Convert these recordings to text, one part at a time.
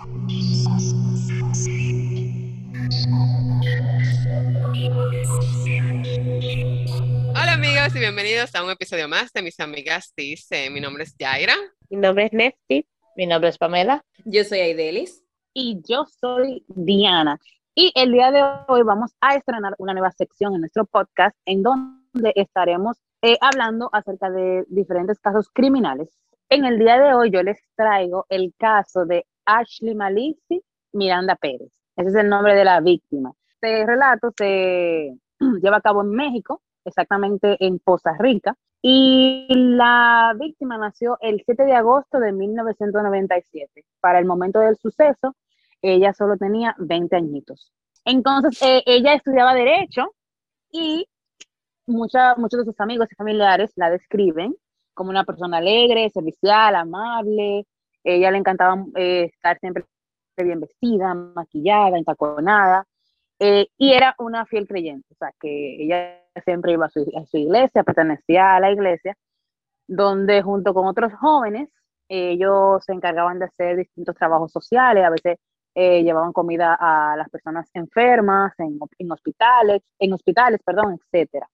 Hola amigos y bienvenidos a un episodio más de mis amigas Dice. Mi nombre es Yaira. Mi nombre es Nefti. Mi nombre es Pamela. Yo soy Aidelis. Y yo soy Diana. Y el día de hoy vamos a estrenar una nueva sección en nuestro podcast en donde estaremos eh, hablando acerca de diferentes casos criminales. En el día de hoy yo les traigo el caso de Ashley Malici Miranda Pérez. Ese es el nombre de la víctima. Este relato se lleva a cabo en México, exactamente en Poza Rica, y la víctima nació el 7 de agosto de 1997. Para el momento del suceso, ella solo tenía 20 añitos. Entonces, eh, ella estudiaba derecho y muchos de sus amigos y familiares la describen como una persona alegre, servicial, amable. Ella le encantaba eh, estar siempre bien vestida, maquillada, entaconada. Eh, y era una fiel creyente, o sea, que ella siempre iba a su, a su, iglesia, pertenecía a la iglesia, donde junto con otros jóvenes, ellos se encargaban de hacer distintos trabajos sociales, a veces eh, llevaban comida a las personas enfermas, en, en, hospitales, en hospitales, perdón, etcétera.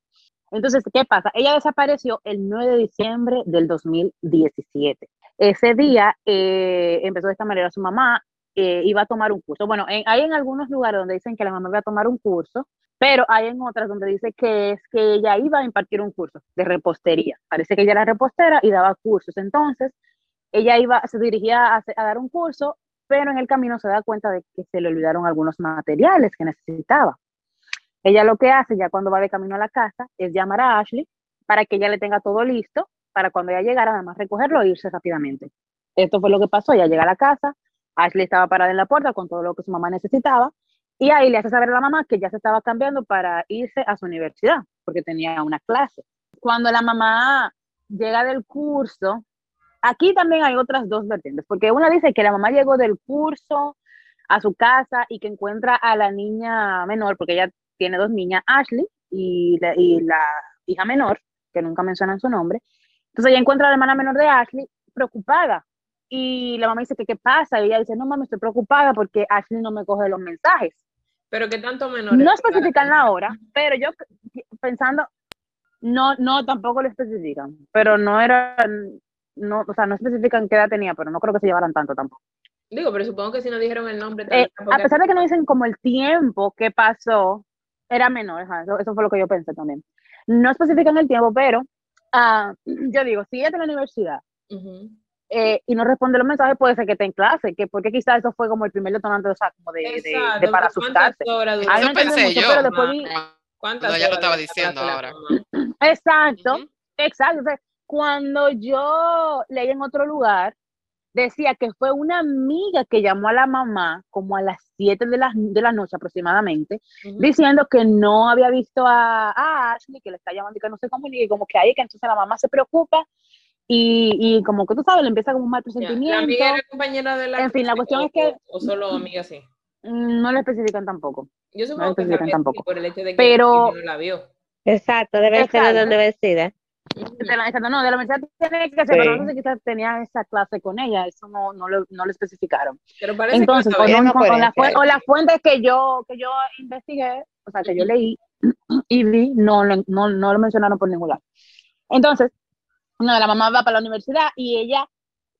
Entonces, ¿qué pasa? Ella desapareció el 9 de diciembre del 2017. Ese día eh, empezó de esta manera su mamá, eh, iba a tomar un curso. Bueno, en, hay en algunos lugares donde dicen que la mamá iba a tomar un curso, pero hay en otras donde dice que es que ella iba a impartir un curso de repostería. Parece que ella era repostera y daba cursos. Entonces, ella iba, se dirigía a, a dar un curso pero en el camino se da cuenta de que se le olvidaron algunos materiales que necesitaba. Ella lo que hace ya cuando va de camino a la casa es llamar a Ashley para que ella le tenga todo listo para cuando ella llegara nada más recogerlo e irse rápidamente. Esto fue lo que pasó, ella llega a la casa, Ashley estaba parada en la puerta con todo lo que su mamá necesitaba y ahí le hace saber a la mamá que ya se estaba cambiando para irse a su universidad porque tenía una clase. Cuando la mamá llega del curso, Aquí también hay otras dos vertientes, porque una dice que la mamá llegó del curso a su casa y que encuentra a la niña menor, porque ella tiene dos niñas, Ashley y la, y la hija menor, que nunca mencionan su nombre. Entonces ella encuentra a la hermana menor de Ashley preocupada. Y la mamá dice que qué pasa. Y ella dice, no, mamá, estoy preocupada porque Ashley no me coge los mensajes. Pero qué tanto menor. No especifican la hora, pero yo pensando, no, no, tampoco lo especifican, pero no era, no, o sea, no especifican qué edad tenía, pero no creo que se llevaran tanto tampoco. Digo, pero supongo que si no dijeron el nombre. Eh, a pesar de que no dicen como el tiempo que pasó, era menor, eso, eso, fue lo que yo pensé también. No especifican el tiempo, pero uh, yo digo, si ella está en la universidad eh, y no responde los mensajes, puede ser que esté en clase, que porque quizás eso fue como el primer detonante, o sea, como de, de, de para asustarse. Eso pensé mucho, yo. Pero después vi... ¿Cuántas ya lo estaba diciendo ahora. Exacto, exacto. O sea, cuando yo leí en otro lugar, decía que fue una amiga que llamó a la mamá como a las 7 de la, de la noche aproximadamente, diciendo que no había visto a, a, Ashley, que le está llamando y que no se comunica, y como que ahí, que entonces la mamá se preocupa y, y como que tú sabes, le empieza como un mal presentimiento. ¿La amiga era compañera de la En fin, la cuestión es que... O solo amiga, sí. No le especifican tampoco. Yo supongo no le especifican que tampoco. por el hecho de que Pero, no la vio. Exacto, debe Exacto. ser de donde vestida. De la, no, de la universidad tiene que ser, sí. pero no sé si quizás tenía esa clase con ella, eso no, no, lo, no lo especificaron. Pero parece Entonces, que no con la, o la fuente que yo, que yo investigué, o sea, que yo leí y vi, no, no, no lo mencionaron por ningún lado. Entonces, no, la mamá va para la universidad y ella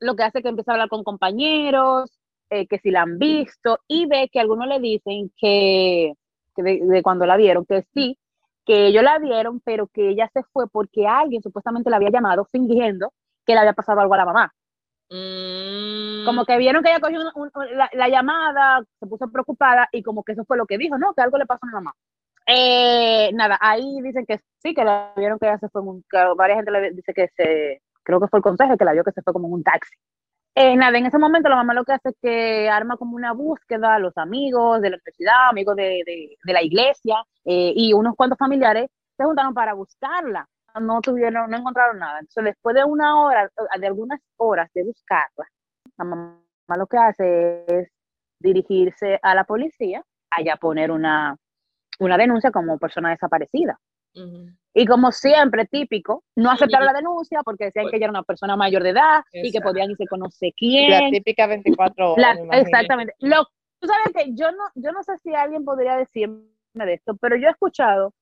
lo que hace es que empieza a hablar con compañeros, eh, que si la han visto, y ve que algunos le dicen que, que de, de cuando la vieron, que sí, que ellos la vieron, pero que ella se fue porque alguien supuestamente la había llamado fingiendo que le había pasado algo a la mamá. Mm. Como que vieron que ella cogió un, un, la, la, llamada, se puso preocupada y como que eso fue lo que dijo, ¿no? Que algo le pasó a mi mamá. Eh, nada, ahí dicen que sí, que la vieron que ella se fue, en un, que varias gente le dice que se, creo que fue el consejo que la vio que se fue como en un taxi. Eh, nada, en ese momento la mamá lo que hace es que arma como una búsqueda a los amigos de la universidad, amigos de, de, la iglesia eh, y unos cuantos familiares se juntaron para buscarla. No tuvieron, no encontraron nada. Entonces, después de una hora, de algunas horas de buscarla, la mamá lo que hace es dirigirse a la policía, allá poner una, una denuncia como persona desaparecida. Y como siempre, típico, no aceptaron la denuncia porque decían que ella era una persona mayor de edad y que podían irse con no sé La quién. típica 24 horas. La- exactamente. Lo, tú sabes que yo no, yo no sé si alguien podría decirme de esto, pero yo he escuchado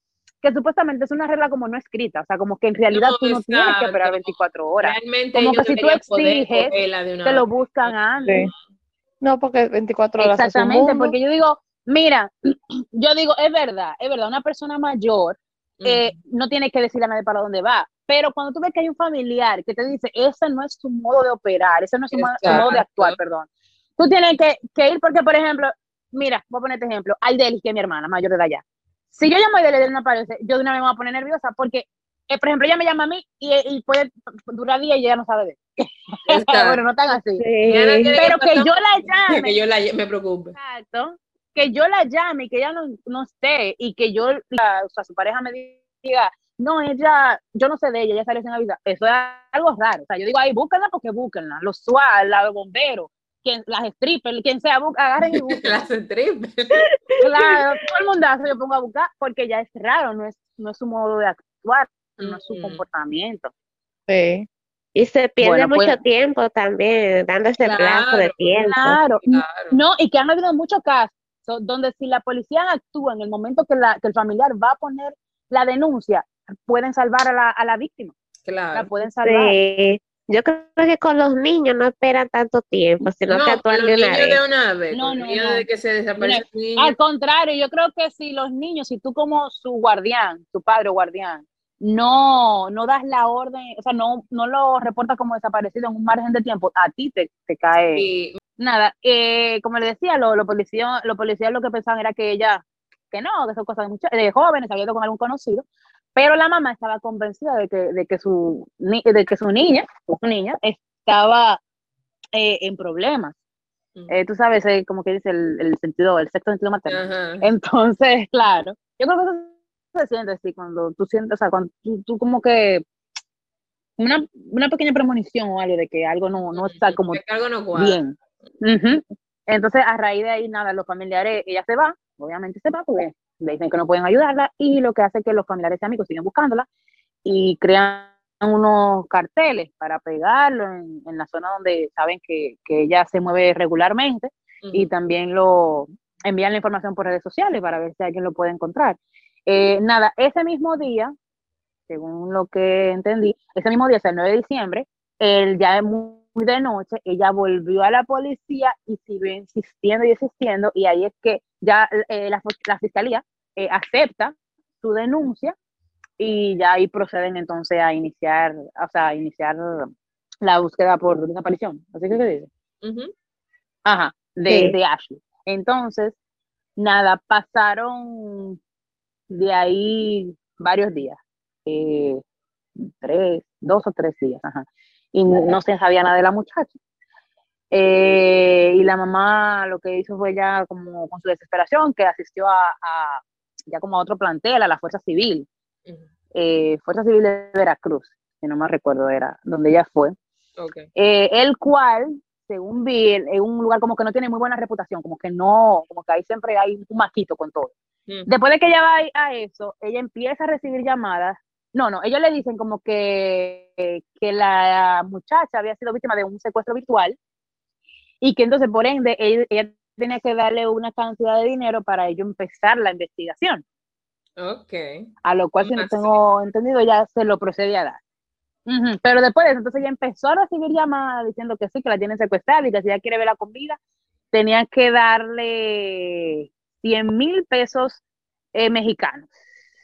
que supuestamente es una regla como no escrita, o sea, como que en realidad No, tú no tienes que esperar exacto. 24 horas, Realmente Como que si tú exiges, te lo buscan antes. Sí. No, porque 24 horas es un Exactamente, mundo. porque yo digo, mira, yo digo, es verdad, es verdad, una persona mayor eh, no tiene que decirle a nadie para dónde va. Pero cuando tú ves que hay un familiar que te dice, ese no es su modo de operar, ese no es su modo de actuar, perdón. Tú tienes que, que ir porque, por ejemplo, mira, voy a ponerte ejemplo, Aideli, que es mi hermana mayor de edad ya. Si yo llamo a Aideli y no aparece, yo de una vez me voy a poner nerviosa porque, eh, por ejemplo, ella me llama a mí y, y puede durar días y ella no sabe de bueno, no tan así. Sí. Pero que yo la llame. Que yo la me preocupe. Exacto. Que yo la llame y que ella no, no esté y que yo, la- o sea, su pareja me diga, no, ella, yo no sé de ella, ella salió sin avisar. Eso es algo raro. O sea, yo digo, ahí, búsquenla porque búsquenla. Los SWAT, los bomberos, quien, las strippers, quien sea, agarren y busquen. Las strippers. claro, todo el mundazo yo pongo a buscar porque ya es raro, no es, no es su modo de actuar, no es su Ujú. comportamiento. Sí. Y se pierde Bueno, pues- mucho tiempo también, dando ese plazo de tiempo. Claro, Claro. No, y que han habido muchos casos donde si la policía actúa en el momento que, la, que el familiar va a poner la denuncia, pueden salvar a la, a la víctima, la Claro. pueden salvar. Sí. Yo creo que con los niños no esperan tanto tiempo, sino No, que actúan de una vez. de una vez. No, no, los niños no. de que se desaparece un niño. Al contrario, yo creo que si los niños, si tú como su guardián, su padre o guardián, no, no das la orden, o sea, no, no lo reportas como desaparecido en un margen de tiempo, a ti te, te cae. Y Nada, eh, como le decía, los lo policías lo policías lo que pensaban era que ella, que no, que son cosas de, mucha- de jóvenes, había ido con algún conocido, pero la mamá estaba convencida de que, de que, su, de que su niña, su niña, estaba eh, en problemas. Eh, tú sabes, eh, como que dice el, el sentido, el sexto sentido materno. Ajá. Entonces, claro, yo creo que eso se siente así cuando tú sientes, o sea, cuando tú, tú como que una, una pequeña premonición o algo de que algo no, no está como Es que algo no cuadra. bien. Entonces, a raíz de ahí, nada, los familiares, ella se va, obviamente se va porque le dicen que no pueden ayudarla y lo que hace es que los familiares y amigos siguen buscándola y crean unos carteles para pegarlo en, en la zona donde saben que, que ella se mueve regularmente y también lo envían la información por redes sociales para ver si alguien lo puede encontrar. Eh, nada, ese mismo día, según lo que entendí, ese mismo día, o sea, el 9 de diciembre, él ya es muy de noche, ella volvió a la policía y siguió insistiendo y insistiendo, y ahí es que ya eh, la, la fiscalía eh, acepta su denuncia y ya ahí proceden entonces a iniciar, o sea, a iniciar la búsqueda por desaparición. Así que se dice. Ujú. Ajá, de, Sí. de Ashley. Entonces, nada, pasaron de ahí varios días, eh, tres, dos o tres días, ajá, y no se sabía nada de la muchacha. Eh, y la mamá lo que hizo fue ya como con su desesperación, que asistió a, a- ya como a otro plantel, a la Fuerza Civil, eh, Fuerza Civil de Veracruz, si no me recuerdo era, donde ella fue Ok. eh, el cual, según vi, es un lugar como que no tiene muy buena reputación, como que no, como que ahí siempre hay un maquito con todo. Después de que ella va a eso, ella empieza a recibir llamadas. No, no, ellos le dicen como que, que la muchacha había sido víctima de un secuestro virtual y que entonces, por ende, ella, ella tenía que darle una cantidad de dinero para ello empezar la investigación. Ok. A lo cual, si no tengo entendido, ya se lo procede a dar. Pero después de eso, entonces ella empezó a recibir llamadas diciendo que sí, que la tienen secuestrada y que si ella quiere verla con vida, tenía que darle 100 mil pesos eh, mexicanos,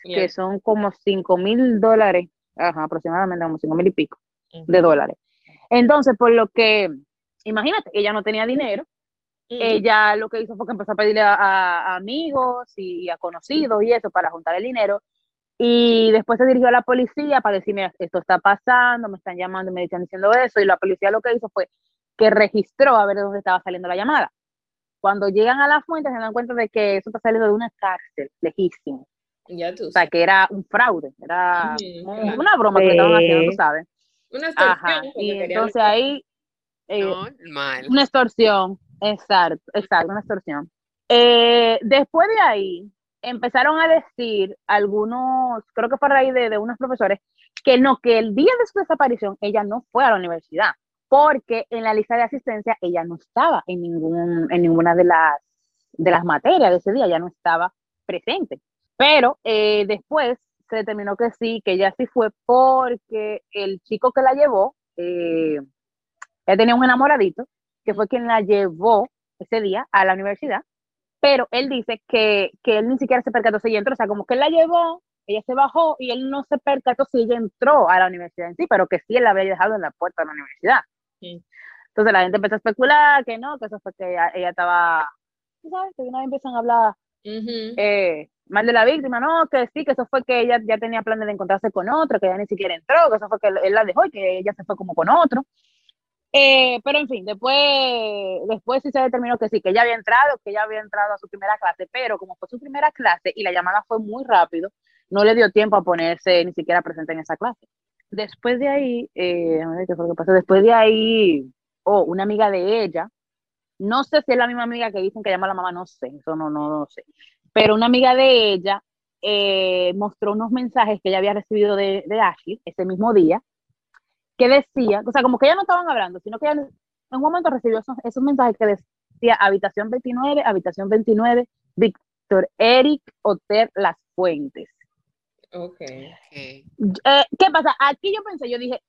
que son como 5 mil dólares, ajá, aproximadamente como 5 mil y pico de dólares. Entonces, por lo que, imagínate, ella no tenía dinero, ella lo que hizo fue que empezó a pedirle a, amigos y a conocidos y eso para juntar el dinero. Y después se dirigió a la policía para decir, mira, esto está pasando, me están llamando me están diciendo eso. Y la policía lo que hizo fue que registró a ver de dónde estaba saliendo la llamada. Cuando llegan a la fuente se dan cuenta de que eso está saliendo de una cárcel lejísimo. Ya tú O sea, que era un fraude, era claro. una broma que estaban haciendo, tú sabes. Una extorsión. Ajá. Y querían- entonces ahí... eh, Normal. una extorsión, exacto, exacto, una extorsión. Eh, después de ahí, empezaron a decir algunos, creo que fue a raíz de, de unos profesores, que no, que el día de su desaparición ella no fue a la universidad, porque en la lista de asistencia ella no estaba en, ningún, en ninguna de las, de las materias de ese día, ya no estaba presente. Pero eh, después se determinó que sí, que ella sí fue porque el chico que la llevó, eh, ella tenía un enamoradito, que fue quien la llevó ese día a la universidad, pero él dice que, que él ni siquiera se percató si ella entró, o sea, como que él la llevó, ella se bajó y él no se percató si ella entró a la universidad en sí, pero que sí él la había dejado en la puerta de la universidad. Sí. Entonces la gente empezó a especular que no, que eso fue que ella, ella estaba, sabes, que una vez empiezan a hablar eh, mal de la víctima, no, que sí, que eso fue que ella ya tenía planes de encontrarse con otro, que ella ni siquiera entró, que eso fue que él, la dejó y que ella se fue como con otro. Eh, pero en fin, después, después sí se determinó que sí, que ella había entrado, que ella había entrado a su primera clase, pero como fue su primera clase y la llamada fue muy rápido, no le dio tiempo a ponerse ni siquiera presente en esa clase. Después de ahí, eh, qué fue que pasó, después de ahí, oh, una amiga de ella, no sé si es la misma amiga que dicen que llama a la mamá, no sé, eso no, no, no sé, pero una amiga de ella eh, mostró unos mensajes que ella había recibido de, de Ashley ese mismo día, que decía, o sea, como que ya no estaban hablando, sino que ella en un momento recibió esos, esos mensajes que decía habitación 29, habitación 29, Víctor Eric Oter Las Fuentes. Ok. Ok. Eh, ¿Qué pasa? Aquí yo pensé, yo dije,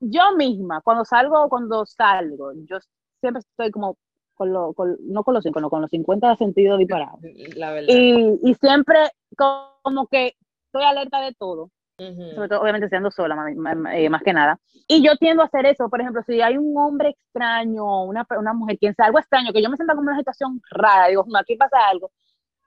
yo misma, cuando salgo, cuando salgo, yo siempre estoy como con lo, con, no con los cinco, no, con los 50 sentidos disparados. La verdad. Y, y siempre como que estoy alerta de todo, Ujú. sobre todo obviamente siendo sola, eh, más que nada. Y yo tiendo a hacer eso, por ejemplo, si hay un hombre extraño, una, una mujer, quien sea algo extraño, que yo me sienta como en una situación rara, digo, "Hmm, aquí pasa algo,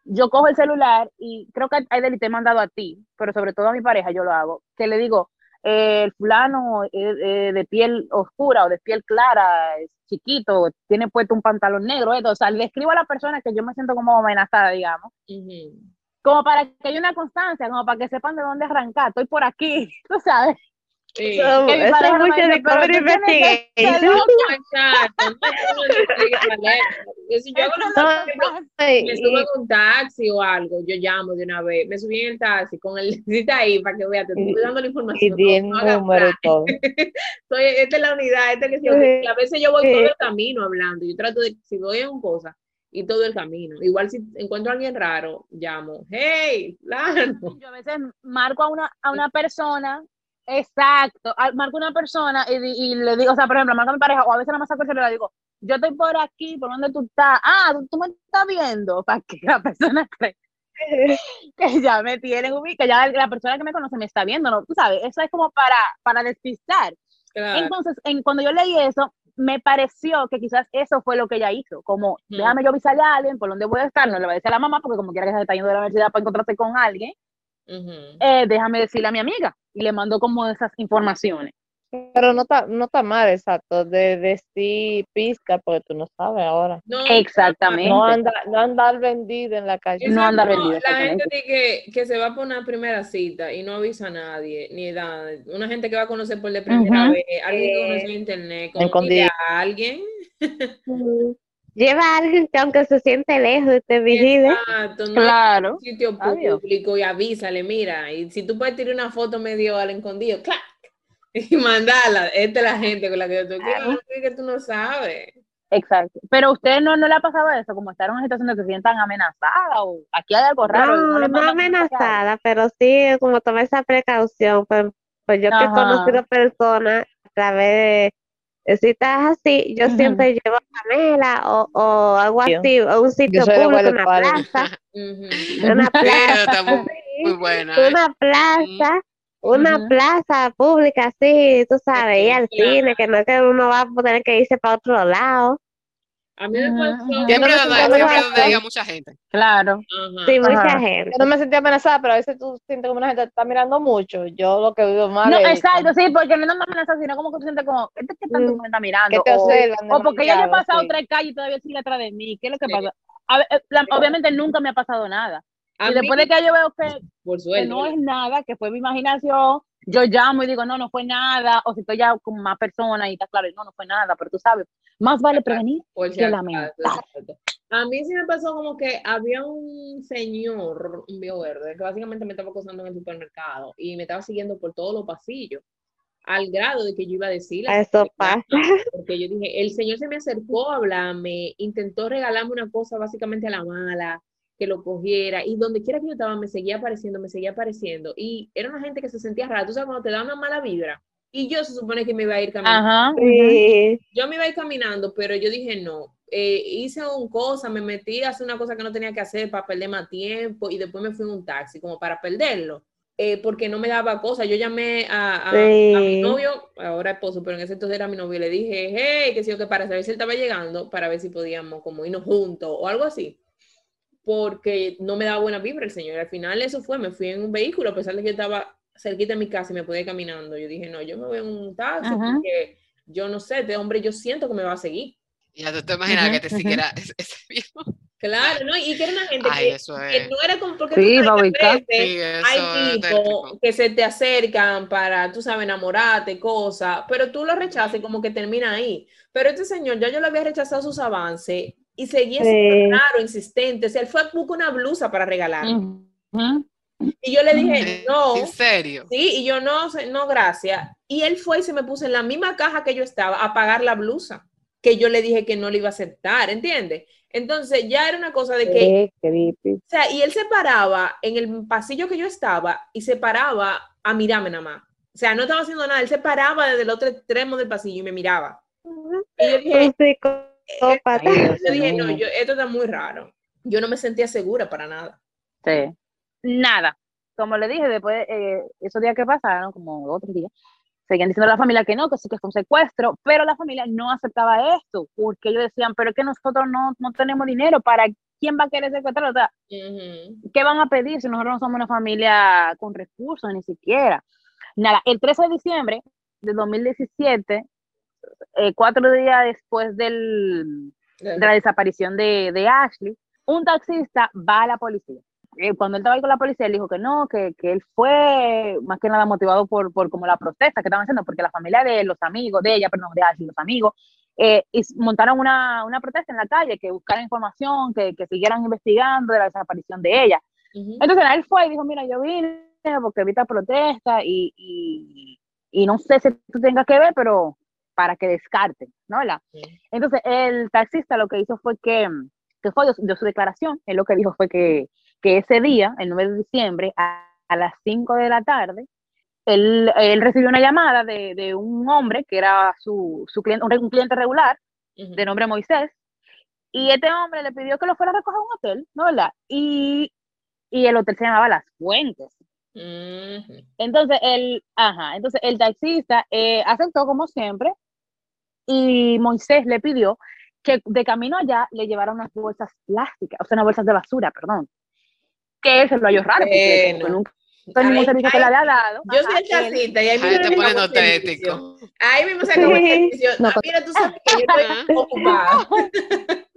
yo cojo el celular y creo que hay te he mandado a ti, pero sobre todo a mi pareja yo lo hago, que le digo, eh, el fulano eh, de piel oscura o de piel clara, es chiquito, tiene puesto un pantalón negro, esto, o sea, le escribo a la persona que yo me siento como amenazada, digamos, Ujú. como para que haya una constancia, como para que sepan de dónde arrancar, estoy por aquí, tú sabes. Sí. Eso, es me mucho de "Pero cover tú tienes que- que investigation. loca". Exacto. No, no, no, yo estoy alerta. Yo, si yo hago una me subo y- en un taxi o algo, yo llamo de una vez, me subí en el taxi con el cita ahí para que veas, te estoy Y- dando la y información. di el no, no número y todo. Soy, esta es la unidad, esta es que sí, Sí. y a veces yo voy Sí. todo el camino hablando, yo trato de, si voy en un cosa, y todo el camino. Igual si encuentro a alguien raro, llamo, hey, fulano. Yo a veces marco a una, a una persona, exacto, a- marco una persona y, le digo, o sea, por ejemplo, marco a mi pareja, o a veces nada más saco el celular y digo, yo estoy por aquí, ¿por dónde tú estás? Ah, tú, tú me estás viendo, para que la persona cree que ya me tienen ubicada, ya la persona que me conoce me está viendo, ¿no? Tú sabes, eso es como para, para despistar. Claro. Entonces, en, cuando yo leí eso, me pareció que quizás eso fue lo que ella hizo, como, Ujú. déjame yo avisarle a alguien por dónde voy a estar, no le voy a decir a la mamá, porque como quiera que se está yendo de la universidad para encontrarse con alguien, Eh, déjame decirle a mi amiga, y le mandó como esas informaciones. Pero no está, no está mal, exacto, de decir pizca, porque tú no sabes ahora. No, Exactamente. No anda, no andar vendido en la calle. No andar Exacto, vendido, La gente que, que se va por una primera cita y no avisa a nadie, ni da. Una gente que va a conocer por de primera vez, alguien que conoce en internet, conoce Escondido. a alguien. Lleva a alguien que aunque se siente lejos y te vigile. Exacto, no Claro. un sitio Adiós. público y avísale, mira, y si tú puedes tirar una foto medio al escondido, ¡clac! Y mandarla. Esta es la gente con la que yo estoy. Claro. ¿Qué que tú no sabes? Exacto. Pero a usted no, no le ha pasado eso, como estar en una situación de que se sientan amenazadas o aquí hay algo raro. No, no mensaje. amenazada, pero sí como tomar esa precaución. Pues, pues yo que he conocido personas a través de citas así, yo siempre llevo Pamela o, o algo así, o un sitio público, Guardia una Padre. plaza, una Sí, plaza, está muy, buena. ¿eh? una plaza, una plaza pública así, tú sabes, ir al cine, que no es que uno va a tener que irse para otro lado. A mí me pasó. Siempre siempre amenazada. mucha gente. Claro. Ajá. Sí, mucha Ajá. gente. Yo no me sentí amenazada, pero a veces tú sientes como una gente te está mirando mucho. Yo lo que vivo mal No, es exacto, sí, porque no es una amenaza, sino como que tú sientes como, este que tanto Mm. me está mirando. que te o, observan. o porque ya yo he demasiado, pasado sí. tres calles y todavía sigue atrás de mí. ¿Qué es lo que Sí. pasa? Ver, eh, la- obviamente nunca me ha pasado nada. A y después de que yo veo que, por que no es nada, que fue mi imaginación, yo llamo y digo, no, no fue nada. O si estoy ya con más personas y está claro, no, no fue nada, pero tú sabes, más vale prevenir por que lamentar. A mí sí me pasó como que había un señor, un viejo verde, que básicamente me estaba acosando en el supermercado y me estaba siguiendo por todos los pasillos, al grado de que yo iba a decirle. a Eso pasa. Porque yo dije, el señor se me acercó a hablarme, intentó regalarme una cosa básicamente a la mala, que lo cogiera, y donde quiera que yo estaba me seguía apareciendo, me seguía apareciendo, y era una gente que se sentía rara, tú sabes, cuando te da una mala vibra, y yo se supone que me iba a ir caminando Ajá. Sí. yo me iba a ir caminando, pero yo dije no. Eh, hice un cosa, me metí a hacer una cosa que no tenía que hacer para perder más tiempo y después me fui en un taxi como para perderlo, eh, porque no me daba cosa. Yo llamé a, a- a mi Sí. novio, ahora esposo, pero en ese entonces era mi novio, y le dije, hey, que sí, o que para saber si él estaba llegando, para ver si podíamos como irnos juntos o algo así, porque no me daba buena vibra el señor. Al final eso fue, me fui en un vehículo, a pesar de que yo estaba cerquita de mi casa y me podía ir caminando. Yo dije, no, yo me voy en un taxi Ajá. porque yo no sé, este hombre yo siento que me va a seguir. Ya tú te imaginas Ujú, que te ujú. siguiera ese, ese viejo. Claro, ¿no? Y que era una gente Ay, que, eso que es. no era como porque Sí, tú veces Sí, eso hay es tipos que se te acercan para, tú sabes, enamorarte, cosas, pero tú lo rechazas y como que termina ahí. Pero este señor, ya yo le había rechazado sus avances y seguía siendo Sí. raro, insistente. O sea, él fue a buscar una blusa para regalarme. Ujú. Y yo le dije, no. ¿En serio? Sí, y yo no, no, gracias. Y él fue y se me puso en la misma caja que yo estaba a pagar la blusa, que yo le dije que no le iba a aceptar, ¿entiendes? Entonces ya era una cosa de que, Qué o sea, y él se paraba en el pasillo que yo estaba y se paraba a mirarme nada más. O sea, no estaba haciendo nada, él se paraba desde el otro extremo del pasillo y me miraba. Y yo dije, Ay, Dios yo dije, no, yo, esto está muy raro. Yo no me sentía segura para nada. Sí. Nada. Como le dije, después, eh, esos días que pasaron, como otros días, seguían diciendo a la familia que no, que sí que fue un secuestro, pero la familia no aceptaba esto, porque ellos decían, pero es que nosotros no, no tenemos dinero, ¿para quién va a querer secuestrar? O sea, Ujú. ¿qué van a pedir si nosotros no somos una familia con recursos, ni siquiera? Nada, el 13 de diciembre de 2017, eh, cuatro días después del, de la desaparición de, de Ashley, un taxista va a la policía. Eh, cuando él estaba ahí con la policía, él dijo que no, que, que él fue más que nada motivado por, por como la protesta que estaban haciendo, porque la familia de los amigos, de ella, perdón, de Ashley, los amigos, eh, y montaron una, una protesta en la calle, que buscaran información, que, que siguieran investigando de la desaparición de ella. Ujú. Entonces él fue y dijo, mira, yo vine porque vi esta protesta y, y, y no sé si tú tengas que ver, pero para que descarten, ¿no? ¿verdad? Sí. Entonces el taxista lo que hizo fue que, que fue de su, de su declaración, él lo que dijo fue que, que ese día, el 9 de diciembre, a, a las 5 de la tarde, él, él recibió una llamada de, de un hombre que era su, su cliente, un, cliente regular, de nombre Moisés, y este hombre le pidió que lo fuera a recoger a un hotel, ¿no? ¿verdad? Y, y el hotel se llamaba Las Fuentes. Entonces el, ajá, entonces el taxista eh, aceptó como siempre y Moisés le pidió que de camino allá le llevara unas bolsas plásticas, o sea, unas bolsas de basura, perdón. Que se lo halló raro, porque que Bueno. nunca ningún Ay, servicio que ay, le había dado. Yo ajá, soy el taxista y ahí mismo te se pone acabó el servicio. notético. Ahí mismo se acabó el servicio. No, Ah, mira, tú sabes que yo estoy ocupada.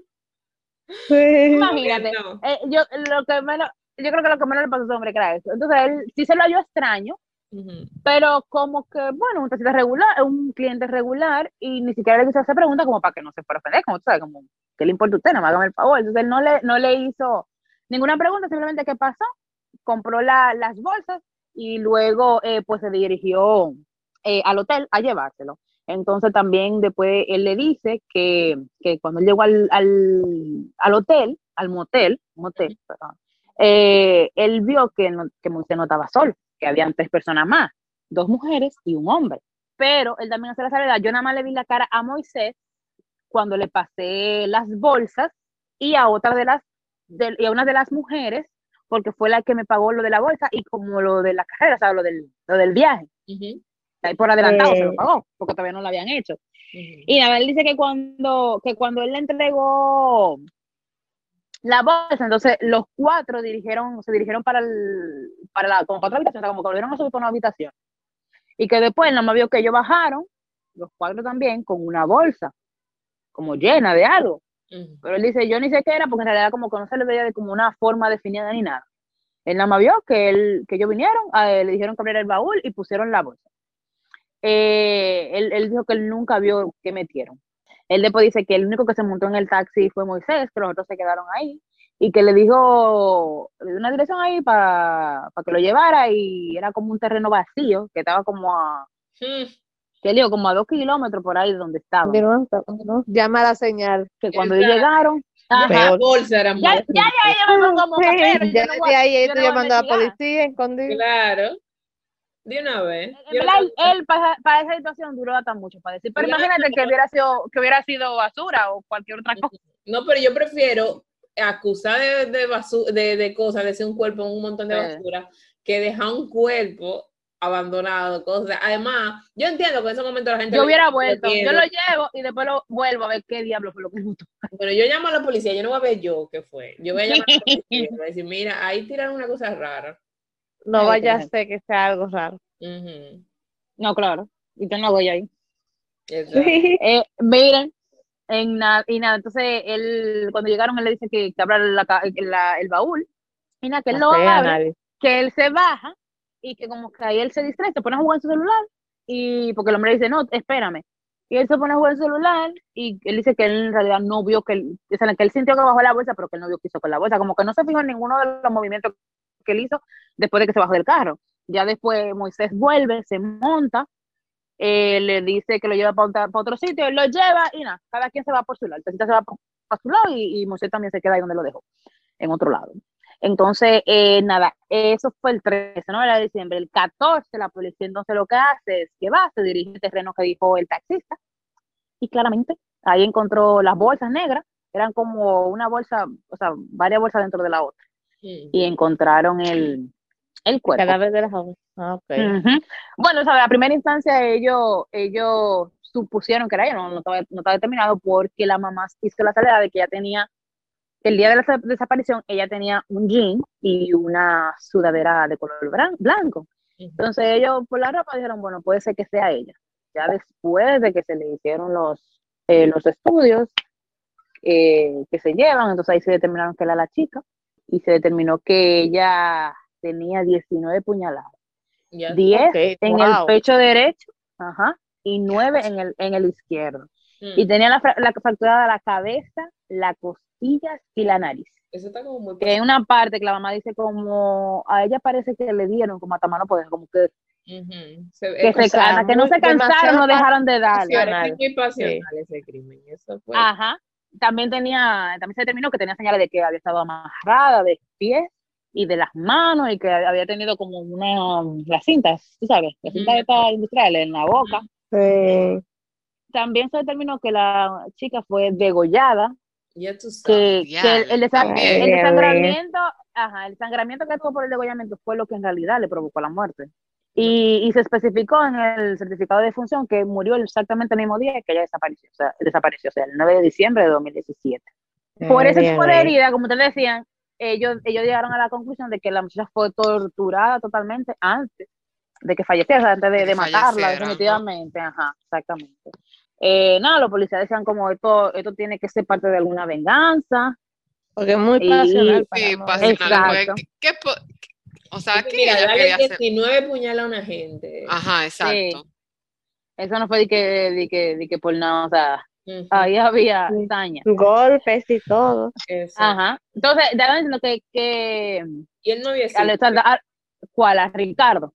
Sí. Imagínate, No. eh, yo, lo que menos, yo creo que lo que menos le pasó a ese hombre que era eso. Entonces él sí se lo halló extraño, pero como que, bueno, un taxista regular, un cliente regular, y ni siquiera le hizo esa pregunta como para que no se fuera a ofender, como tú sabes, como, ¿qué le importa a usted? No me hágame el favor. Entonces él no le, no le hizo ninguna pregunta, simplemente qué pasó, compró la- las bolsas y luego eh, pues se dirigió eh, al hotel a llevárselo. Entonces también después él le dice que, que cuando él llegó al, al, al hotel, al motel, motel, perdón, eh, él vio que, no, que Moisés no estaba solo, que habían tres personas más, dos mujeres y un hombre. Pero él también hace la salvedad, yo nada más le vi la cara a Moisés cuando le pasé las bolsas y a otra de las, de- y a una de las mujeres, porque fue la que me pagó lo de la bolsa y como lo de la carrera, o sea, lo del, lo del viaje. Ujú. Ahí por adelantado se lo Eh. pagó, porque todavía no lo habían hecho. Y nada, él dice que cuando, que cuando él le entregó la bolsa, entonces los cuatro dirigieron, se dirigieron para el, para la, como para otra habitación, o sea, como que volvieron a subir para una habitación. Y que después nada más vio que ellos bajaron, los cuatro también, con una bolsa, como llena de algo. Pero él dice, yo ni sé qué era, porque en realidad como que no se le veía de como una forma definida ni nada. Él nada más vio que, él, que ellos vinieron, a él le dijeron que abriera el baúl y pusieron la bolsa. Eh, él, él dijo que él nunca vio qué metieron. Él después dice que el único que se montó en el taxi fue Moisés, que los otros se quedaron ahí, y que le dijo, le dio una dirección ahí para que lo llevara, y era como un terreno vacío, que estaba como a, que le digo, como a dos kilómetros por ahí de donde estaba. Llama a la señal. Que cuando Exacto. llegaron, ajá, bolsa era ya, ya, ya, ya me pongo como Sí, pero yo ya no desde ahí estoy llamando a la policía escondido. Claro. De una vez. No- él para, para esa situación duró hasta mucho para decir, pero imagínate que hubiera sido que hubiera sido basura o cualquier otra cosa. No, pero yo prefiero acusar de, de, basu- de, de cosas, de ser un cuerpo en un montón de Sí. basura, que dejar un cuerpo abandonado, cosas. Además, yo entiendo que en ese momento la gente... Yo hubiera vuelto, yo lo llevo y después lo vuelvo a ver qué diablo fue lo que me Pero yo llamo a la policía, yo no voy a ver yo qué fue. Yo voy a llamar a la policía, voy a decir, mira, ahí tiraron una cosa rara. No Ay, vaya a ser que sea algo raro. No, claro, y yo no voy ahí. Eh, miren, en nada, y nada, entonces él, cuando llegaron, él le dice que, que abra la el baúl, y nada, que él lo No sea abre, nadie. que él se baja, y que como que ahí él se distrae, se pone a jugar en su celular, y porque el hombre dice, no, espérame, y él se pone a jugar en su celular, y él dice que él en realidad no vio que él, o sea, que él sintió que bajó la bolsa, pero que él no vio que hizo con la bolsa, como que no se fijó en ninguno de los movimientos que él hizo después de que se bajó del carro. Ya después Moisés vuelve, se monta, eh, le dice que lo lleva para otro sitio, él lo lleva y nada, cada quien se va por su lado. El se va para su lado y, y Moisés también se queda ahí donde lo dejó, en otro lado. Entonces, eh, nada, eso fue el 13 ¿no? de diciembre. El 14, la policía entonces lo que hace es que va, se dirige al terreno que dijo el taxista y claramente ahí encontró las bolsas negras, eran como una bolsa, o sea, varias bolsas dentro de la otra Y encontraron el, el cuerpo. Cadáver de la joven. Ah. Bueno, o sea, a primera instancia ellos, ellos supusieron que era ella, no, no, estaba, no estaba determinado porque la mamá hizo la salida de que ella tenía, el día de la sa- desaparición, ella tenía un jean y una sudadera de color blanco. Entonces ellos por la ropa dijeron, bueno, puede ser que sea ella. Ya después de que se le hicieron los, eh, los estudios eh, que se llevan, entonces ahí se determinaron que era la chica y se determinó que ella tenía 19 puñaladas. Ya. 10 Ok, en el pecho derecho ajá, y 9 en el, en el izquierdo. Mm. Y tenía la, fra- la fractura de la cabeza, las costillas y la nariz. Eso está como muy... Que hay una parte que la mamá dice como, a ella parece que le dieron como hasta mano poder, como que. Se, que, es se, sea, que no se cansaron, no dejaron de darle. muy pasional ese crimen. Eso fue... Ajá. También tenía, también se determinó que tenía señales de que había estado amarrada de pies y de las manos y que había tenido como una, las cintas, tú sabes, las cintas estas industriales en la boca. Sí. También se determinó que la chica fue degollada, Ya tú sabes. que, que el, el desangramiento, ajá, el sangramiento que tuvo por el degollamiento fue lo que en realidad le provocó la muerte. Y, y se especificó en el certificado de defunción que murió exactamente el mismo día que ella desapareció, o sea, desapareció, o sea, el 9 de diciembre de 2017. Por ese tipo de Bien, herida, como ustedes decían, ellos, ellos llegaron a la conclusión de que la muchacha fue torturada totalmente antes de que falleciera, antes de, De de matarla, definitivamente. Ajá, exactamente. Eh, nada, los policías decían como esto, esto tiene que ser parte de alguna venganza. Porque es muy pasional. Sí, no- pasional. Exacto. ¿qué, qué o sea, ¿qué mira, ella darle quería hacer? 19 puñalas a una gente. Ajá, exacto. Eso no fue de que, de que, de que por nada, o sea, ahí había daña. Golpes y todo. Eso. Ajá. Entonces, estaban diciendo que, que Y el novio ¿cuál? A Ricardo.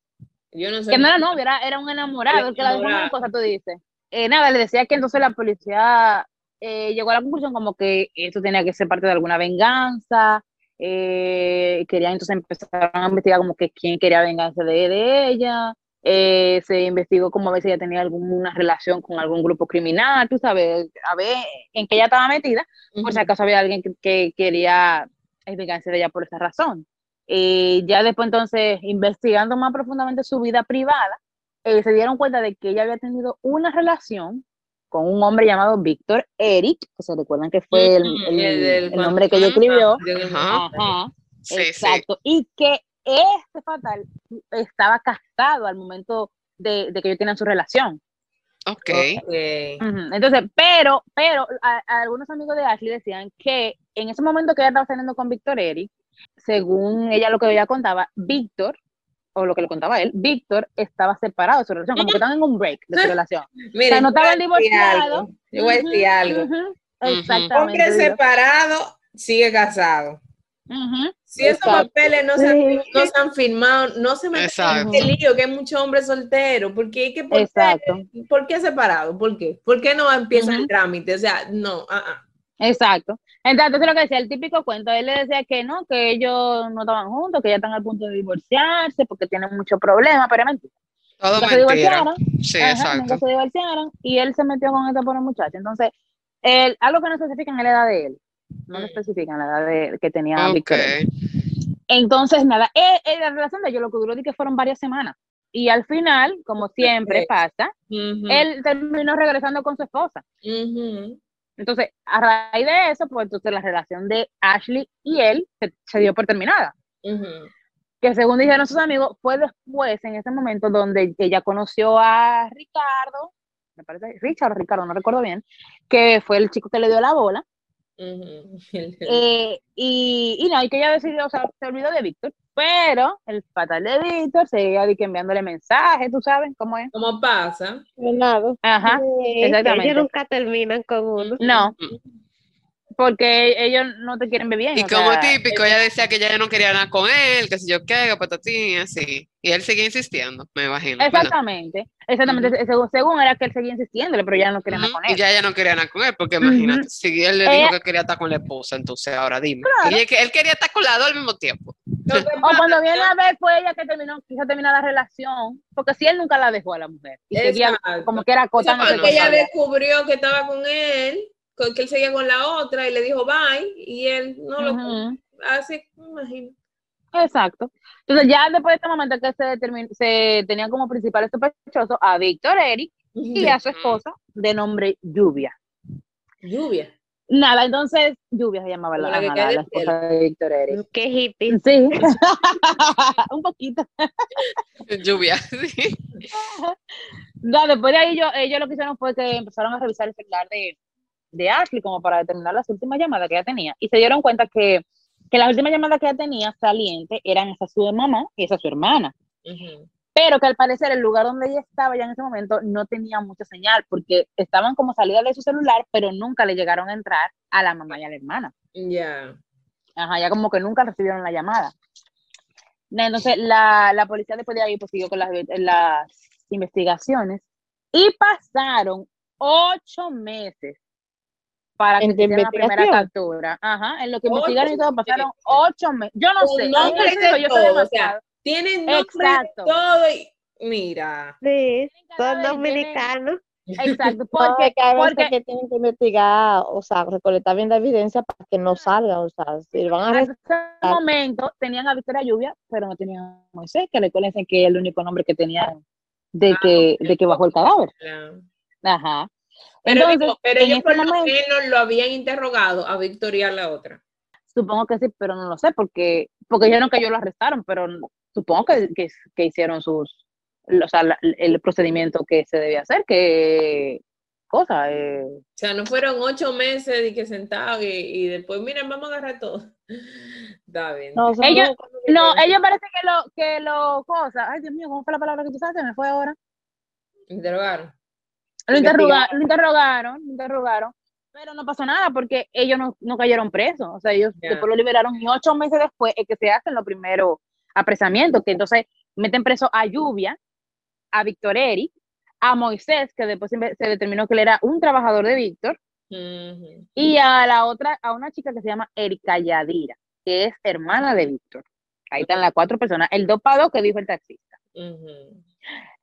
Yo no sé. Que no era novio, era, era un enamorado, el que la dejó en Enamorado. cosa, tú dices. Eh, nada, le decía que entonces la policía eh, llegó a la conclusión como que esto tenía que ser parte de alguna venganza. Eh, querían entonces empezar a investigar como que quién quería venganza de, de ella. Eh, se investigó como a ver si ella tenía alguna relación con algún grupo criminal, tú sabes, a ver en qué ella estaba metida, por si acaso había alguien que, que quería vengarse de ella por esa razón. Eh, ya después entonces, investigando más profundamente su vida privada, eh, se dieron cuenta de que ella había tenido una relación con un hombre llamado Víctor Eric, que se recuerdan que fue el, el- el del el nombre que ella Ujú. escribió. Ajá. Ajá, Sí, sí. exacto. Y que este fatal estaba casado al momento de, de que ellos tenían su relación. Ok. Ok. Ujú, Entonces, pero, pero a- a algunos amigos de Ashley decían que en ese momento que ella estaba saliendo con Víctor Eric, según ella lo que ella contaba, Víctor o lo que le contaba él, Víctor estaba separado de su relación, como que estaban en un break de su relación. Miren, no yo voy a estaban divorciados. algo, Yo voy a decir algo. Exactamente. Hombre digo. separado sigue casado. Ujú, Si esos papeles no se, han, Sí. no se han firmado, no se me el lío, que hay muchos hombres solteros. Porque hay que por, Exacto. ¿Por qué separado? ¿Por qué? ¿Por qué no empieza el trámite? O sea, no, ah, ah. Exacto. Entonces, lo que decía, el típico cuento, él le decía que no, que ellos no estaban juntos, que ya están al punto de divorciarse porque tienen muchos problemas, pero es mentira. Todo Nunca se mentira. divorciaron, Sí, ajá, exacto. nunca se divorciaron y él se metió con esta pobre muchacha. Entonces, él, algo que no especifican es la edad de él, no le Mm. especifican la edad de, que tenía Ok. Víctor. Entonces, nada, eh, eh, la relación de ellos lo que duró di que fueron varias semanas. Y al final, como siempre pasa, él terminó regresando con su esposa. ujú. Entonces, a raíz de eso, pues entonces la relación de Ashley y él se, se dio por terminada. Que según dijeron sus amigos, fue después, en ese momento, donde ella conoció a Ricardo, me parece, Richard o Ricardo, no recuerdo bien, que fue el chico que le dio la bola. Eh, y, y no, y que ella decidió, o sea, se olvidó de Víctor, pero el fatal de Víctor seguía enviándole mensajes, tú sabes cómo es. ¿Cómo pasa? Nada. Ajá, Sí, exactamente. Ellos nunca terminan con uno. no, porque ellos no te quieren ver bien. Y como sea, típico, ella decía que ella no quería nada con él, que si yo qué, que patatín, así. Y él seguía insistiendo, me imagino. ¿verdad? Exactamente, exactamente. se- Según, según era que él seguía insistiéndole, pero ya no quería nada con él. Y ya ella no quería nada con él, porque imagínate, si él le Ella- dijo que quería estar con la esposa, entonces ahora dime. Claro. Y él, que- él quería estar con las dos al mismo tiempo. Que O cuando viene a ver fue ella que terminó, quiso terminar la relación, porque si él nunca la dejó a la mujer, y seguía como que era acotándose bueno, con ella descubrió que estaba con él, con- que él seguía con la otra y le dijo bye y él no lo hace, me imagino. Exacto. Entonces ya después de este momento que se, se tenían como principales sospechosos a Víctor Eric y a su esposa de nombre Lluvia. Lluvia. Nada, entonces Lluvia se llamaba la, la que la- la esposa de Víctor Eric. Qué hippie. Sí, un poquito. Lluvia. sí. No, después de ahí yo, ellos lo que hicieron fue que empezaron a revisar el celular de, de Ashley como para determinar las últimas llamadas que ella tenía. Y se dieron cuenta que, que las últimas llamadas que ella tenía saliente eran esa su mamá y esa su hermana. Ujú. Pero que al parecer el lugar donde ella estaba ya en ese momento no tenía mucha señal porque estaban como salidas de su celular, pero nunca le llegaron a entrar a la mamá y a la hermana. Ya. Ajá, ya como que nunca recibieron la llamada. Entonces, la, la policía después de ahí pues, siguió con las, las investigaciones y pasaron ocho meses para que ¿En se hiciera la primera captura. Ajá, en lo que investigaron y todo, pasaron ocho meses. Yo no sé, nombre yo y sé, de yo sé todo, o sea, demasiado. Tienen nombre de todo y mira. Sí, son tienen- dominicanos. Exacto, porque, es que a veces porque que tienen que investigar, o sea, recolectar bien la evidencia para que no salga, o sea, si van a arrestar, ese momento tenían a Victoria Lluvia, pero no tenían a Moisés, que recuerden que es el único nombre que tenían de que, de que bajó el cadáver. Claro. Ajá. Pero, Entonces, digo, pero en ellos por lo momento- menos lo habían interrogado a Victoria la otra. Supongo que sí, pero no lo sé, porque, porque dijeron que ellos lo arrestaron, pero supongo que, que, que hicieron sus, o sea, la- el procedimiento que se debía hacer, que cosa, eh, O sea, no fueron ocho meses de que sentados y, y después, miren, vamos a agarrar todo. Está bien. no, son Ellos- no, ellos parece que lo, que lo cosa, ay Dios mío, ¿cómo fue la palabra que tú usaste? Me fue ahora. Interrogaron. Lo, interroga- lo interrogaron, lo interrogaron, pero no pasó nada porque ellos no, no cayeron presos, o sea, ellos después lo liberaron y ocho meses después es que se hacen los primeros apresamientos, que entonces meten preso a Lluvia, a Víctor Eric, a Moisés, que después se, se determinó que él era un trabajador de Víctor, y a la otra, a una chica que se llama Erika Yadira, que es hermana de Víctor. Ahí están las cuatro personas, el dos para dos que dijo el taxista.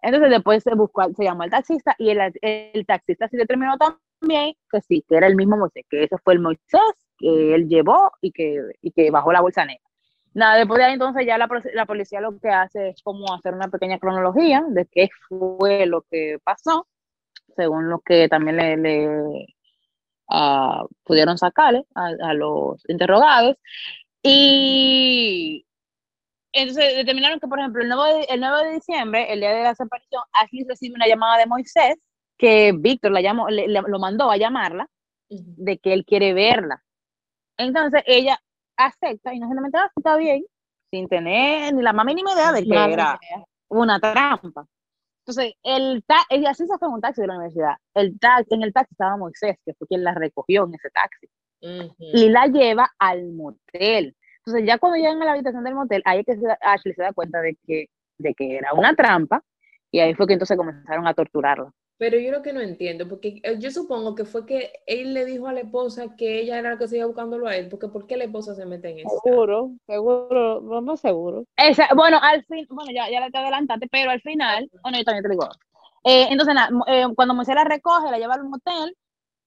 Entonces después se buscó, se llamó al taxista y el, el taxista sí determinó también que sí, que era el mismo Moisés, que ese fue el Moisés que él llevó y que, y que bajó la bolsa negra. Nada, después de ahí entonces ya la, la policía lo que hace es como hacer una pequeña cronología de qué fue lo que pasó, según lo que también le, le, ah, pudieron sacarle a, a los interrogados. Y entonces determinaron que, por ejemplo, el 9, de, el 9 de diciembre, el día de la desaparición, Ashley recibe una llamada de Moisés, que Víctor la llamó, le- le- lo mandó a llamarla, de que él quiere verla. Entonces ella acepta, inocentemente, ah, está bien, sin tener ni la más mínima idea de que era una trampa. Entonces, el ta y así se fue en un taxi de la universidad. El ta en el taxi estaba Moisés, que fue quien la recogió en ese taxi, y la lleva al motel. Entonces, ya cuando llegan a la habitación del motel, ahí es que se Ashley se da cuenta de que, de que era una trampa, y ahí fue que entonces comenzaron a torturarla. Pero yo lo que no entiendo, porque eh, yo supongo que fue que él le dijo a la esposa que ella era la que seguía buscándolo a él, porque ¿por qué la esposa se mete en eso? Seguro, seguro, vamos seguro. Esa, bueno, al fin, bueno, ya, ya la te adelantaste, pero al final, bueno, yo también te digo. Eh, entonces, eh, cuando Moisés la recoge, la lleva al motel,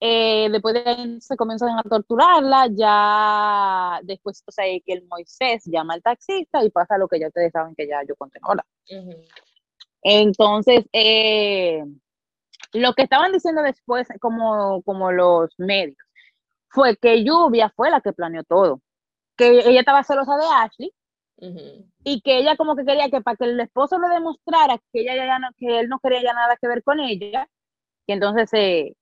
eh, después de ahí se comienzan a torturarla, ya después, o sea, que el Moisés llama al taxista y pasa lo que ya ustedes saben que ya yo conté ahora. Entonces, eh, lo que estaban diciendo después, como, como los medios, fue que Lluvia fue la que planeó todo, que ella estaba celosa de Ashley y que ella como que quería que para que el esposo le demostrara que ella ya no, que él no quería ya nada que ver con ella, que entonces eh,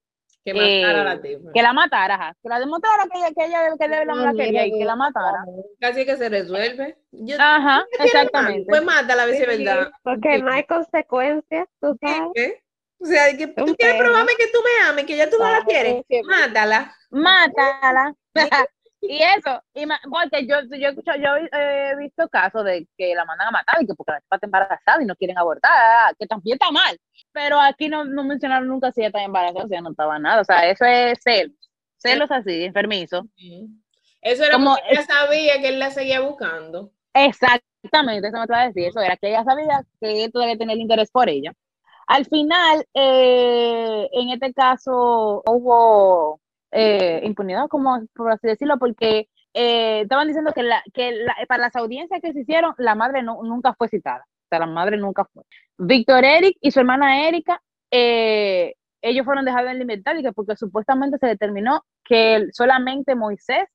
Que matara a la Eh, tipa. que la matara, ajá, que la demostrara que ella, que ella que verdad no la quería y que la matara. Casi que se resuelve. Yo, Ajá, exactamente. Pues mátala a ver si es Sí. verdad. Porque no hay consecuencias, tú sabes. ¿Qué? O sea, que tú quieres probarme que tú me ames, que ya tú no la quieres. Mátala. Mátala. y eso, y porque yo, yo, he escuchado- yo he visto casos de que la mandan a matar y que porque la está embarazada y no quieren abortar, que también está mal. Pero aquí no, no mencionaron nunca si ella estaba embarazada, o sea, no estaba nada. O sea, eso es celos. Celos así, enfermizo. Eso era Como porque ella sabía que él la seguía buscando. Exactamente, eso me estaba a decir. Eso era que ella sabía que él todavía tenía el interés por ella. Al final, eh, en este caso, hubo eh, impunidad, como por así decirlo, porque eh, estaban diciendo que, para las audiencias que se hicieron, la madre no- nunca fue citada. O sea, la madre nunca fue. Víctor Eric y su hermana Erika, eh, ellos fueron dejados en libertad porque supuestamente se determinó que solamente Moisés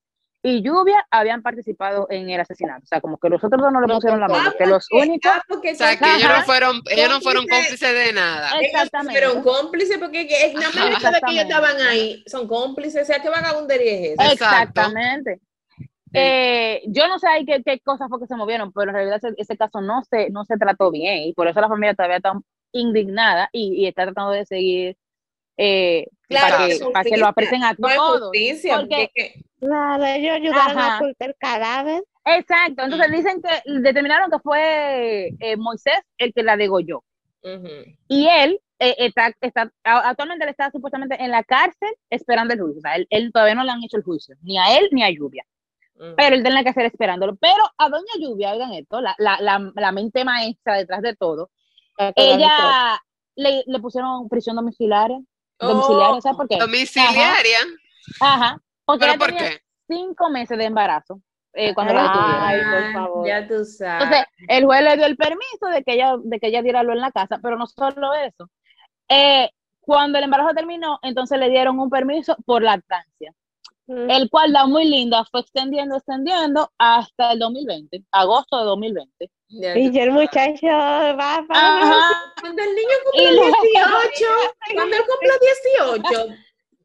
y Lluvia habían participado en el asesinato. O sea, como que los otros dos no le No pusieron la mano, que los porque- únicos. ah, porque O sea, que ellos no fueron, ellos no fueron Cómplices. de nada. Exactamente. fueron cómplices porque que, eh, nada más de que ellos estaban ahí, son cómplices. O sea, ¿qué vagabundería es esa? Exactamente. Eh, yo no sé ahí qué, qué cosas fue que se movieron, pero en realidad ese, ese caso no se, no se trató bien y por eso la familia todavía está indignada y, y está tratando de seguir eh, Claro, para, que, es para que lo aprecien a No es todos. justicia, porque- porque Claro, ellos ayudaron Ajá. a ocultar el cadáver. Exacto, entonces dicen que determinaron que fue eh, Moisés el que la degolló. Y él eh, está, está, actualmente él está supuestamente en la cárcel esperando el juicio. O sea, él, él todavía no le han hecho el juicio, ni a él ni a Lluvia. Pero él tiene que hacer esperándolo. Pero a Doña Lluvia, oigan esto, la, la, la, la mente maestra detrás de todo, ella le, le pusieron prisión domiciliaria. Domiciliaria, ¿sabes por qué? Domiciliaria. Ajá. Porque ¿Pero por tenía qué? cinco meses de embarazo eh, cuando la Ay, por favor. Ya tú sabes. Entonces, el juez le dio el permiso de que ella, de que ella diera lo en la casa, pero no solo eso. Eh, cuando el embarazo terminó, entonces le dieron un permiso por lactancia. El cual da muy linda, fue extendiendo, extendiendo hasta el 2020, agosto de 2020. Ya tú- Y yo el muchacho va para Ajá, Cuando el niño cumple luego- 18, cuando él cumple 18,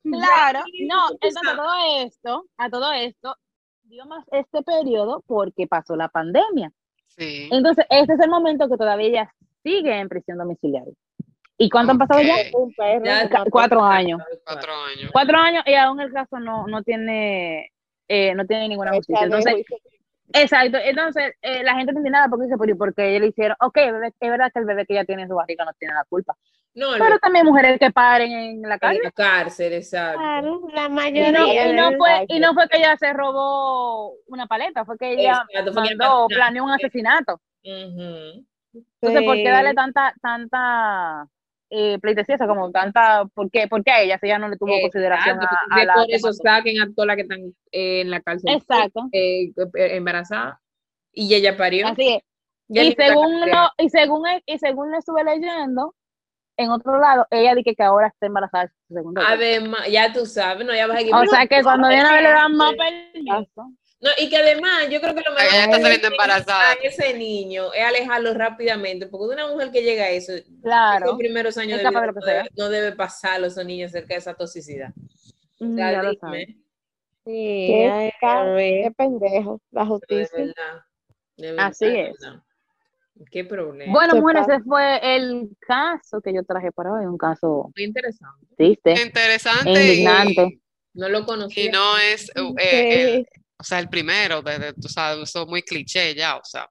claro, no, entonces a todo esto, a todo esto, dio más este periodo porque pasó la pandemia. Sí. Entonces, este es el momento que todavía ella sigue en prisión domiciliaria. ¿Y cuánto han pasado ya? Un perro. Ya- Cuatro años. Cuatro años. Cuatro años y aún el caso no, no tiene eh, no tiene ninguna justicia. Entonces, exacto. Entonces, eh, la gente no entiende nada porque dice, pero ¿y por qué le hicieron? Ok, bebé, es verdad que el bebé que ella tiene en su barriga no tiene la culpa. No, Pero también mujeres que paren en la en calle. la cárcel, exacto. Claro, la Y no, mayoría. y no de- fue, y no fue que ella se robó una paleta, fue que ella Exacto, mandó, planeó un asesinato. Entonces, ¿por qué darle tanta, tanta eh, sea, como tanta, ¿por qué, por qué a ella si ella no le tuvo Exacto, consideración a, la por eso saquen a todas las que están eh, en la cárcel Exacto. eh, eh, embarazada y ella parió. Así es. Y según casada. lo, y según e- y según lo estuve leyendo en otro lado ella dice que ahora está embarazada. Además, ya tú sabes, no, ya vas a o sea que cuando viene a ver le dan más Sí. No, y que además yo creo que lo mejor está saliendo hacen embarazada. a ese niño es alejarlo rápidamente, porque una mujer que llega a eso, claro esos primeros años es de vida, de lo que no, sea. debe, no debe pasar a los niños cerca de esa toxicidad. O Mm, sea, ya lo dime. Sí, Qué, pendejo, la de justicia. verdad. De verdad, Así es. verdad. Qué problema. Bueno, ¿Qué mujeres, ese fue el caso que yo traje para hoy, un caso Muy interesante. triste, Interesante y. No lo conocía. y no es, eh, el-. O sea, el primero, de, de- tú sabes, eso es muy cliché ya, o sea,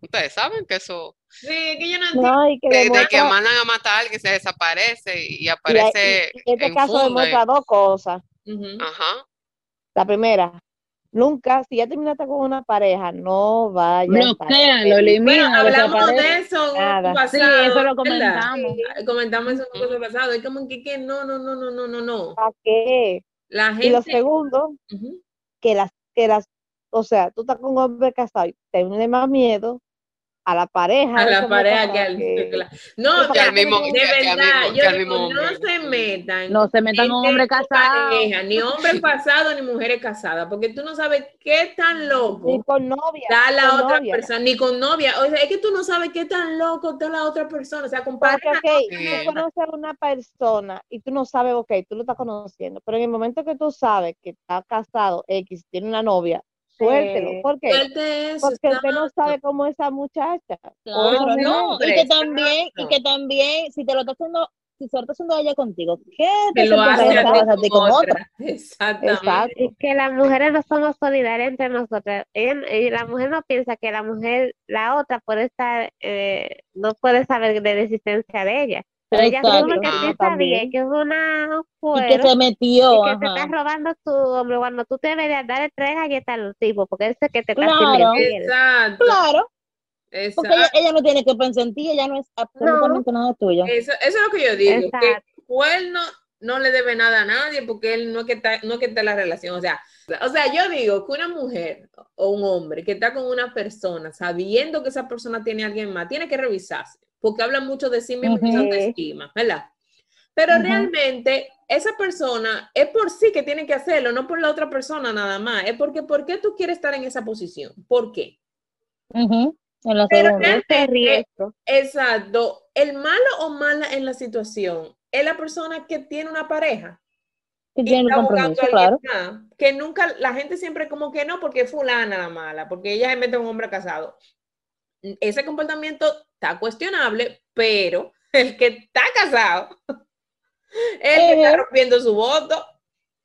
ustedes saben que eso, Sí, es que yo no entiendo. No, y que de, de que demuestra, mandan a matar a alguien, se desaparece y, aparece y- y este en caso funda y- demuestra dos cosas. Ajá. La primera, nunca, si ya terminaste con una pareja, no vayas a Bloquéalo, Bueno, elimina, hablamos de eso Nada. un Sí, pasado, eso lo comentamos. Comentamos eso en un curso pasado. Es como que, que no, no, no, no, no, no, no. ¿Para qué? La Y lo segundo, Ujú. que las, que las, o sea, tú estás con un hombre casado y tienes más miedo a la pareja. A la hombre pareja casado que al. que- No, Que al mira, mismo- de que verdad, yo digo, no hombre. se metan. No se metan con casados. pareja, ni hombres casados ni mujeres casadas, porque tú no sabes qué tan Ni loco con novia. está la otra novia. persona, ni con novia. O sea, es que tú no sabes qué tan loco está la otra persona. O sea, con Porque, pareja. ok, Sí. tú conoces a una persona y tú no sabes, ok, tú lo estás conociendo, pero en el momento que tú sabes que está casado, X, tiene una novia, suéltelo. Sí. ¿Por qué? Suelte eso, Porque usted no sabe cómo es esa muchacha. Claro, no, y que también, y que también, si te lo está haciendo, si se lo está haciendo ella contigo, ¿qué que te lo hace a ti con con otra? otra. Exactamente. Exacto. Es que las mujeres no somos solidarias entre nosotras. Ella- y la mujer no piensa que la mujer, la otra, puede estar, eh, no puede saber de la existencia de ella. Pero ella Exacto. asume que Ah, sí sabía también. que es una Y que se metió, y que te ajá. estás robando tu hombre cuando tú te deberías darle tres galletas al tipo, porque él es que te está Claro. Exacto. Claro, porque ella, Exacto. ella no tiene que pensar en ti, ella no es absolutamente nada tuyo. Eso, eso es lo que yo digo. Que Exacto. cuerno no le debe nada a nadie porque él no es que está, no es que está en la relación. O sea, o sea, yo digo que una mujer o un hombre que está con una persona sabiendo que esa persona tiene a alguien más, tiene que revisarse, porque habla mucho de sí mismo y de su Ujú. autoestima, ¿verdad? Pero Ujú. realmente esa persona es por sí que tiene que hacerlo, no por la otra persona nada más. Es porque, ¿por qué tú quieres estar en esa posición? ¿Por qué? Ujú, En la Pero realmente, riesgo. Exacto. El malo o mala en la situación es la persona que tiene una pareja Que y tiene buscando compromiso, a alguien claro. más, que nunca, la gente siempre como que no, porque es fulana la mala, porque ella se mete a un hombre casado. Ese comportamiento está cuestionable, pero el que está casado, él que está rompiendo su voto.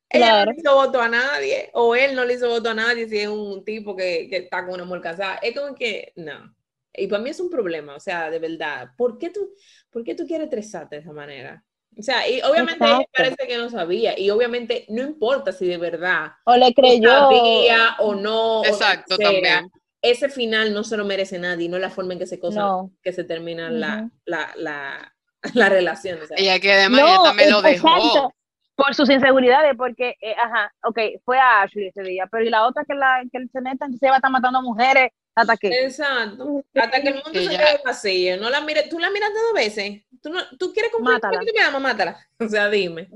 Ella Claro. no le hizo voto a nadie, o él no le hizo voto a nadie si es un tipo que, que está con una mujer casada. Es como que, no. Y para mí es un problema, o sea, de verdad. ¿Por qué tú, por qué tú quieres estresarte de esa manera? O sea, y obviamente Exacto. parece que no sabía, y obviamente no importa si de verdad O le creyó. sabía o no, o Exacto, sea, también. Ese final no se lo merece nadie, no es la forma en que se, cosa, No. que se termina la, la, la, la relación. o sea. Ella que además ella también lo dejó. exacto, Por sus inseguridades, porque, eh, ajá, ok, fue a Ashley ese día, pero y la otra que, la, que él se meta, entonces ella va a estar matando mujeres hasta que. Exacto. Hasta que el mundo Que se ya- quede vacío. No la mires, tú la miraste dos veces. Tú, no, tú quieres comprar Mátala. ¿qué tú me llamas? Mátala. O sea, dime.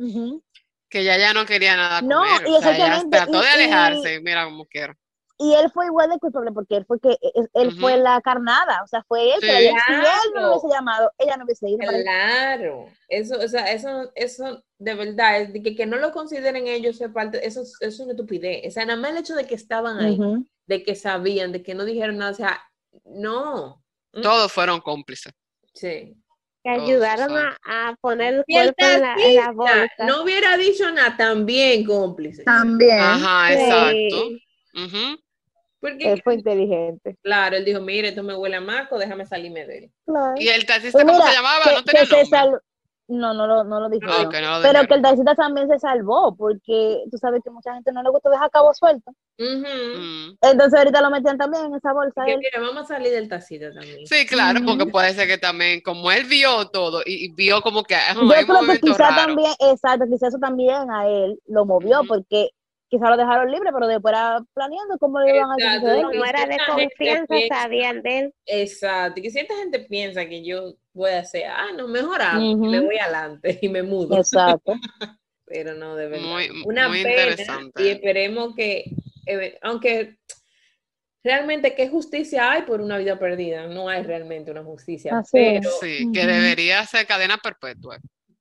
Que ella ya no quería nada con No, él. y O sea, ella trató de alejarse. y Mira como quiera. Y él fue igual de culpable porque él fue que él, él fue la carnada, o sea, fue él, ella- si él no Claro. lo hubiese llamado, ella no hubiese ido. Claro. Eso, o sea, eso, eso de verdad, es de que, que no lo consideren ellos es parte, eso, es- eso es una estupidez. O sea, nada más el hecho de que estaban ahí, de que sabían, de que no dijeron nada, o sea, no. Mm. Todos fueron cómplices. Sí. Que ayudaron a, a poner el cuerpo en la, en la bolsa. no hubiera dicho nada, también cómplice. También. Ajá, Sí. exacto. Ujú. Porque, Él fue inteligente. claro, él dijo, mire, esto me huele a maco, déjame salirme de él. Claro. Y el taxista, Pues ¿cómo se llamaba? que- no tenía que nombre. No, no lo, no lo. Ah, no Pero que el taxista también se salvó, porque tú sabes que mucha gente no le gusta dejar cabo suelto. Mm. Entonces ahorita lo metían también en esa bolsa. Que, mira, vamos a salir del tacita también. Sí, claro, porque puede ser que también, como él vio todo y, y vio como que ah, Yo hay un creo que quizá raro. también, exacto, quizá eso también a él lo movió, porque quizá lo dejaron libre, pero después era planeando cómo le iban a suceder. Como era de confianza, sabían de él. Exacto. Y que si esta gente piensa que yo voy a hacer, ah, no, mejor hago, Ujú. le voy adelante y me mudo. Exacto. Pero no, de verdad. Muy, Una muy pena interesante. y esperemos que, eh, aunque realmente qué justicia hay por una vida perdida, no hay realmente una justicia, Así pero Sí, que debería ser cadena perpetua.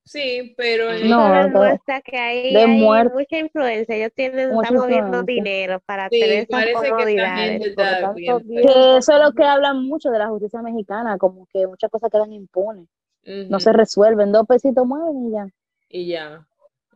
Sí, pero en- No, demuestra que hay, de hay mucha influencia. Ellos tienen, Mucha están moviendo dinero para sí, tener esas que comodidades. tanto que eso es lo que hablan mucho de la justicia mexicana, como que muchas cosas quedan impunes, no Ujú, se resuelven, dos pesitos mueven y ya. Y ya.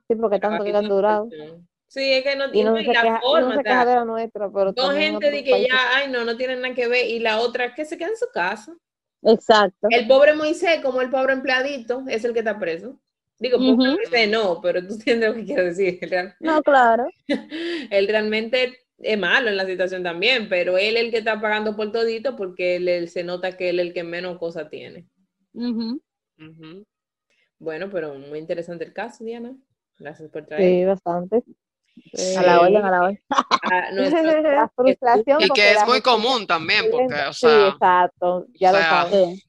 Sí, porque tanto que Bajito han de durado. presión. Sí, es que no Y tiene no la queja, forma. no se de la nuestra, pero dos gente de que países ya, ay, no, no tienen nada que ver, y la otra que se queda en su casa. Exacto. El pobre Moisés, como el pobre empleadito, es el que está preso. Digo, Ujú. Moisés no, pero tú entiendes lo que quiero decir. No, claro. él realmente es malo en la situación también, pero él es el que está pagando por todito porque él, él se nota que él es el que menos cosa tiene. Ujú. Ujú. Bueno, pero muy interesante el caso, Diana. Gracias por traer Sí, bastante. A la orden, a la orden. a nuestros La frustración. Y que es muy común también, porque, o Sí, sea, exacto, ya o lo sea, sabes. Sí.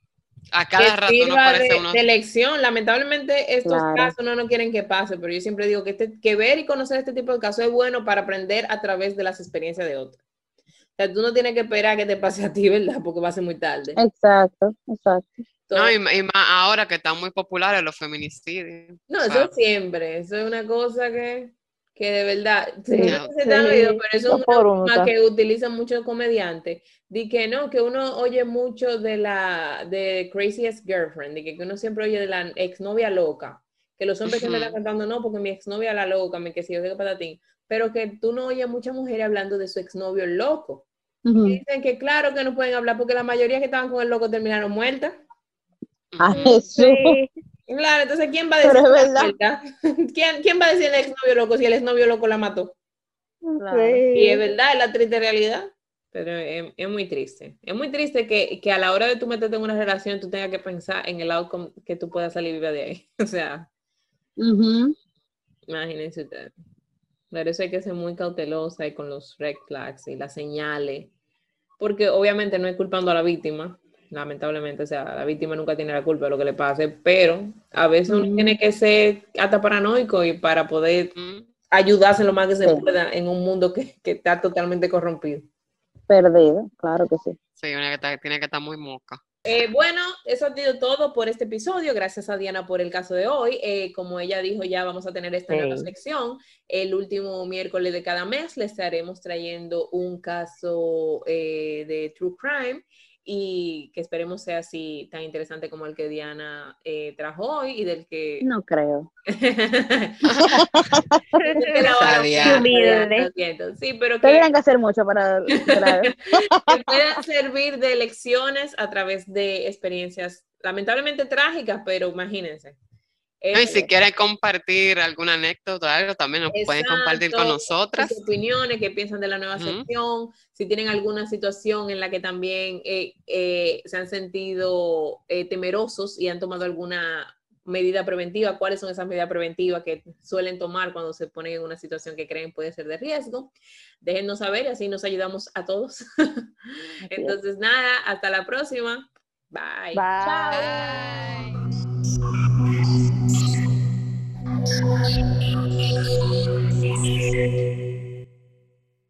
a cada que rato sirva parece de, uno. de lección. Lamentablemente estos Claro. casos no nos quieren que pase, pero yo siempre digo que, este, que ver y conocer este tipo de casos es bueno para aprender a través de las experiencias de otros. O sea, tú no tienes que esperar que te pase a ti, ¿verdad? Porque va a ser muy tarde. Exacto, exacto. No, y, y más ahora que están muy populares los feminicidios. No, o eso sea, siempre, eso es una cosa que, que de verdad, Sí, no sé si te has sí, oído, pero eso es una forma que utilizan muchos comediantes, de que no, que uno oye mucho de la, de Craziest Girlfriend, de que, que uno siempre oye de la exnovia loca, que los hombres siempre están cantando, no, porque mi exnovia la loca, me que si yo qué patatín, pero que tú no oyes muchas mujeres hablando de su exnovio loco. Ujú. Y dicen que claro que no pueden hablar porque la mayoría que estaban con el loco terminaron muertas. Jesús. Sí, Claro, entonces ¿quién va a Pero decir es la? ¿Quién, ¿Quién va a decir el exnovio loco si el exnovio loco la mató? Claro. Y es verdad, es la triste realidad. Pero es, es muy triste. Es muy triste que, que a la hora de tú meterte en una relación tú tengas que pensar en el outcome que tú puedas salir viva de ahí. O sea, imagínense ustedes. Por eso hay que ser muy cautelosa y con los red flags y las señales. Porque obviamente no es culpando a la víctima, lamentablemente. O sea, la víctima nunca tiene la culpa de lo que le pase, pero a veces uno Ujú. tiene que ser hasta paranoico y para poder Ujú. ayudarse lo más que se Sí. pueda en un mundo que, que está totalmente corrompido. Perdido, claro que sí. Sí, una que está- tiene que estar muy moca. Eh, bueno, eso ha sido todo por este episodio. Gracias a Diana por el caso de hoy. Eh, como ella dijo, ya vamos a tener esta nueva Sí. sección. El último miércoles de cada mes les estaremos trayendo un caso eh, de True Crime y que esperemos sea así tan interesante como el que Diana eh, trajo hoy y del que... No creo. Sí, pero que... Tendrían que hacer mucho para que pueda servir de lecciones a través de experiencias lamentablemente trágicas, pero imagínense. No, y Eh, si quieren compartir alguna anécdota o algo, también lo pueden compartir con Exacto, nosotras. sus opiniones, qué piensan de la nueva Ujú. sección, si tienen alguna situación en la que también eh, eh, se han sentido eh, temerosos y han tomado alguna medida preventiva, cuáles son esas medidas preventivas que suelen tomar cuando se ponen en una situación que creen puede ser de riesgo. Déjennos saber y así nos ayudamos a todos. Entonces, nada, hasta la próxima. Bye. Bye. Bye. Thank you.